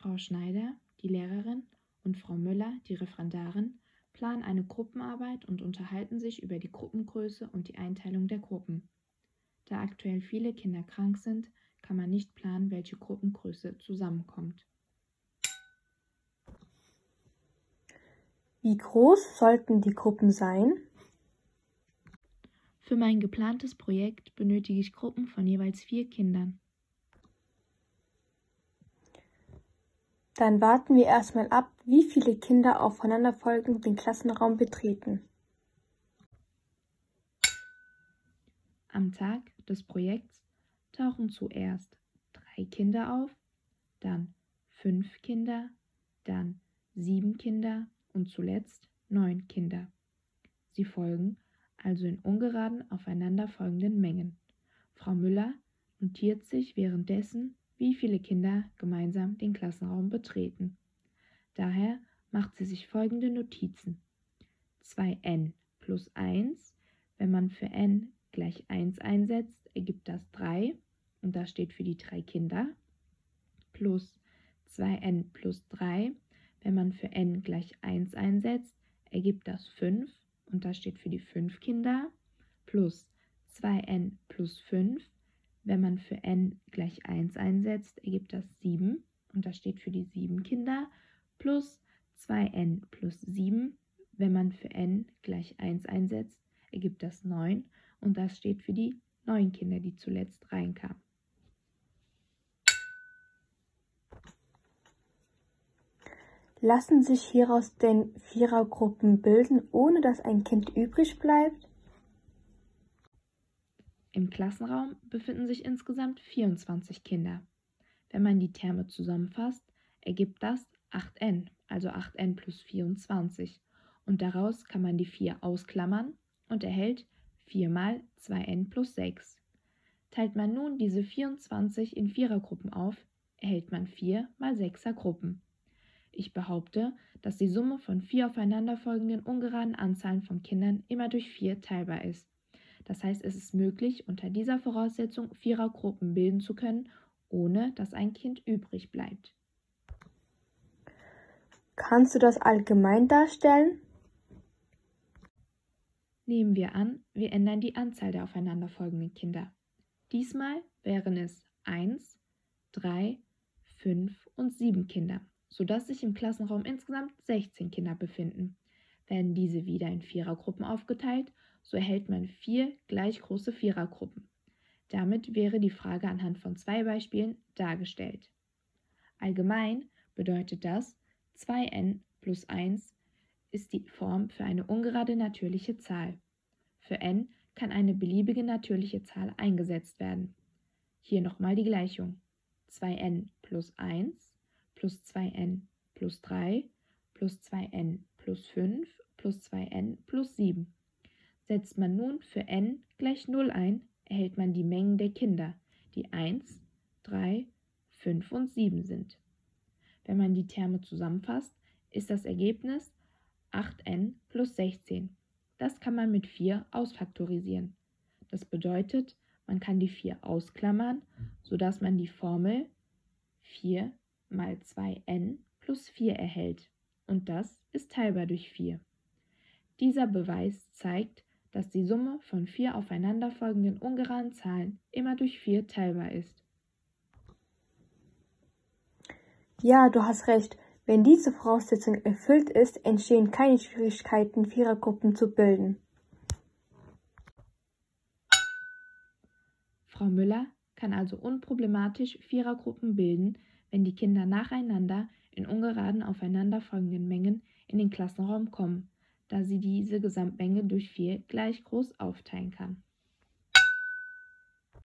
Frau Schneider, die Lehrerin, und Frau Müller, die Referendarin, planen eine Gruppenarbeit und unterhalten sich über die Gruppengröße und die Einteilung der Gruppen. Da aktuell viele Kinder krank sind, kann man nicht planen, welche Gruppengröße zusammenkommt. Wie groß sollten die Gruppen sein? Für mein geplantes Projekt benötige ich Gruppen von jeweils vier Kindern. Dann warten wir erstmal ab, wie viele Kinder aufeinanderfolgend den Klassenraum betreten. Am Tag des Projekts tauchen zuerst drei Kinder auf, dann fünf Kinder, dann sieben Kinder und zuletzt neun Kinder. Sie folgen also in ungeraden aufeinanderfolgenden Mengen. Frau Müller notiert sich währenddessen wie viele Kinder gemeinsam den Klassenraum betreten. Daher macht sie sich folgende Notizen. 2n plus 1, wenn man für n gleich 1 einsetzt, ergibt das 3 und das steht für die drei Kinder, plus 2n plus 3, wenn man für n gleich 1 einsetzt, ergibt das 5 und das steht für die 5 Kinder, plus 2n plus 5, wenn man für n gleich 1 einsetzt, ergibt das 7 und das steht für die 7 Kinder plus 2n plus 7. Wenn man für n gleich 1 einsetzt, ergibt das 9 und das steht für die 9 Kinder, die zuletzt reinkamen. Lassen sich hieraus denn Vierergruppen bilden, ohne dass ein Kind übrig bleibt? Im Klassenraum befinden sich insgesamt 24 Kinder. Wenn man die Terme zusammenfasst, ergibt das 8n, also 8n plus 24. Und daraus kann man die 4 ausklammern und erhält 4 mal 2n plus 6. Teilt man nun diese 24 in Vierergruppen auf, erhält man 4 mal 6er Gruppen. Ich behaupte, dass die Summe von vier aufeinanderfolgenden ungeraden Anzahlen von Kindern immer durch 4 teilbar ist. Das heißt, es ist möglich, unter dieser Voraussetzung Vierergruppen bilden zu können, ohne dass ein Kind übrig bleibt. Kannst du das allgemein darstellen? Nehmen wir an, wir ändern die Anzahl der aufeinanderfolgenden Kinder. Diesmal wären es 1, 3, 5 und 7 Kinder, sodass sich im Klassenraum insgesamt 16 Kinder befinden. Werden diese wieder in Vierergruppen aufgeteilt, so erhält man vier gleich große Vierergruppen. Damit wäre die Frage anhand von zwei Beispielen dargestellt. Allgemein bedeutet das, 2n plus 1 ist die Form für eine ungerade natürliche Zahl. Für n kann eine beliebige natürliche Zahl eingesetzt werden. Hier nochmal die Gleichung. 2n plus 1 plus 2n plus 3 plus 2n plus 5 plus 2n plus 7. Setzt man nun für n gleich 0 ein, erhält man die Mengen der Kinder, die 1, 3, 5 und 7 sind. Wenn man die Terme zusammenfasst, ist das Ergebnis 8n plus 16. Das kann man mit 4 ausfaktorisieren. Das bedeutet, man kann die 4 ausklammern, sodass man die Formel 4 mal 2n plus 4 erhält. Und das ist teilbar durch 4. Dieser Beweis zeigt, dass die Summe von vier aufeinanderfolgenden ungeraden Zahlen immer durch vier teilbar ist. Ja, du hast recht. Wenn diese Voraussetzung erfüllt ist, entstehen keine Schwierigkeiten, Vierergruppen zu bilden. Frau Müller kann also unproblematisch Vierergruppen bilden, wenn die Kinder nacheinander in ungeraden aufeinanderfolgenden Mengen in den Klassenraum kommen da sie diese Gesamtmenge durch 4 gleich groß aufteilen kann.